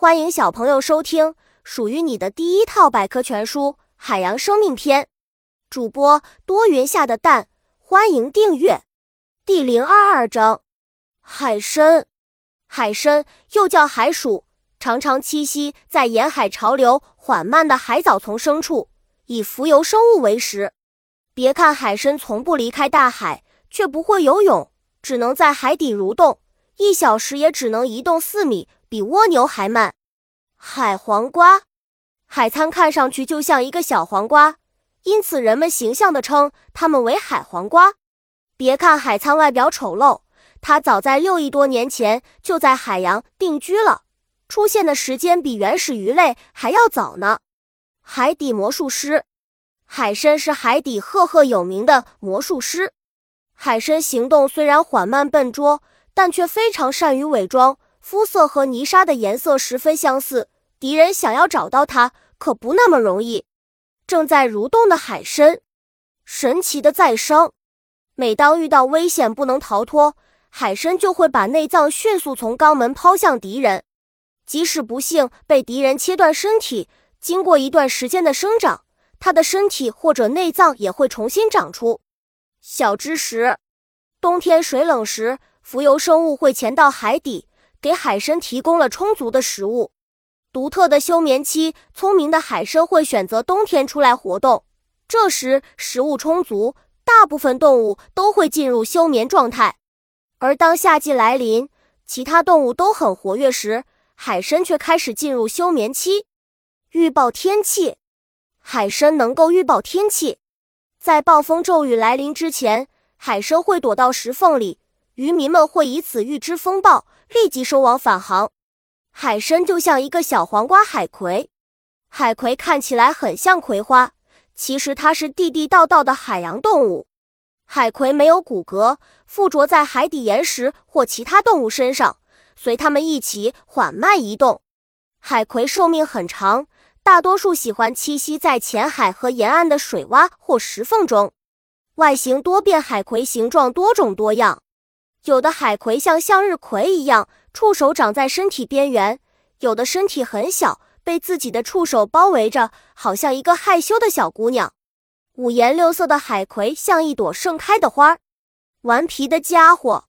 欢迎小朋友收听属于你的第一套百科全书《海洋生命篇》。主播多云下的蛋，欢迎订阅。第零二二章：海参。海参又叫海鼠，常常栖息在沿海潮流缓慢的海藻丛生处，以浮游生物为食。别看海参从不离开大海，却不会游泳，只能在海底蠕动，一小时也只能移动四米。比蜗牛还慢。海黄瓜，海参看上去就像一个小黄瓜，因此人们形象地称它们为海黄瓜。别看海参外表丑陋，它早在六亿多年前就在海洋定居了，出现的时间比原始鱼类还要早呢。海底魔术师，海参是海底赫赫有名的魔术师。海参行动虽然缓慢笨拙，但却非常善于伪装。肤色和泥沙的颜色十分相似，敌人想要找到它可不那么容易。正在蠕动的海参，神奇的再生。每当遇到危险不能逃脱，海参就会把内脏迅速从肛门抛向敌人。即使不幸被敌人切断身体，经过一段时间的生长，它的身体或者内脏也会重新长出。小知识：冬天水冷时，浮游生物会潜到海底。给海参提供了充足的食物。独特的休眠期，聪明的海参会选择冬天出来活动。这时食物充足，大部分动物都会进入休眠状态。而当夏季来临，其他动物都很活跃时，海参却开始进入休眠期。预报天气，海参能够预报天气。在暴风骤雨来临之前，海参会躲到石缝里。渔民们会以此预知风暴，立即收网返航。海参就像一个小黄瓜海葵，海葵看起来很像葵花，其实它是地地道道的海洋动物。海葵没有骨骼，附着在海底岩石或其他动物身上，随它们一起缓慢移动。海葵寿命很长，大多数喜欢栖息在浅海和沿岸的水洼或石缝中。外形多变，海葵形状多种多样。有的海葵像向日葵一样，触手长在身体边缘；有的身体很小，被自己的触手包围着，好像一个害羞的小姑娘。五颜六色的海葵像一朵盛开的花儿。顽皮的家伙，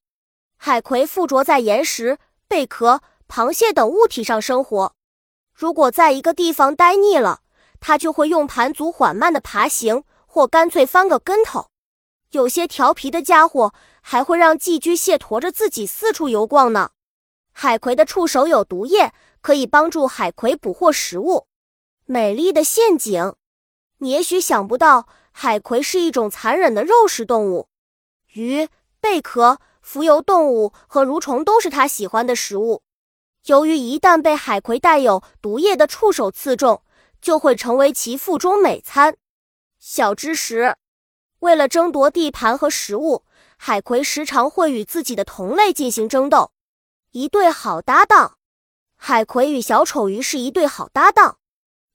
海葵附着在岩石、贝壳、螃蟹等物体上生活。如果在一个地方待腻了，它就会用盘足缓慢地爬行，或干脆翻个跟头。有些调皮的家伙还会让寄居蟹驮着自己四处游逛呢。海葵的触手有毒液，可以帮助海葵捕获食物。美丽的陷阱，你也许想不到，海葵是一种残忍的肉食动物。鱼、贝壳、浮游动物和蠕虫都是它喜欢的食物。由于一旦被海葵带有毒液的触手刺中，就会成为其腹中美餐。小知识。为了争夺地盘和食物，海葵时常会与自己的同类进行争斗。一对好搭档，海葵与小丑鱼是一对好搭档。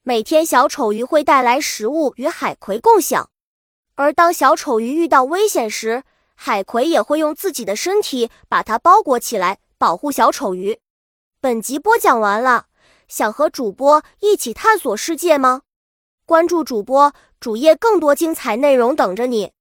每天，小丑鱼会带来食物与海葵共享，而当小丑鱼遇到危险时，海葵也会用自己的身体把它包裹起来，保护小丑鱼。本集播讲完了，想和主播一起探索世界吗？关注主播主页，更多精彩内容等着你。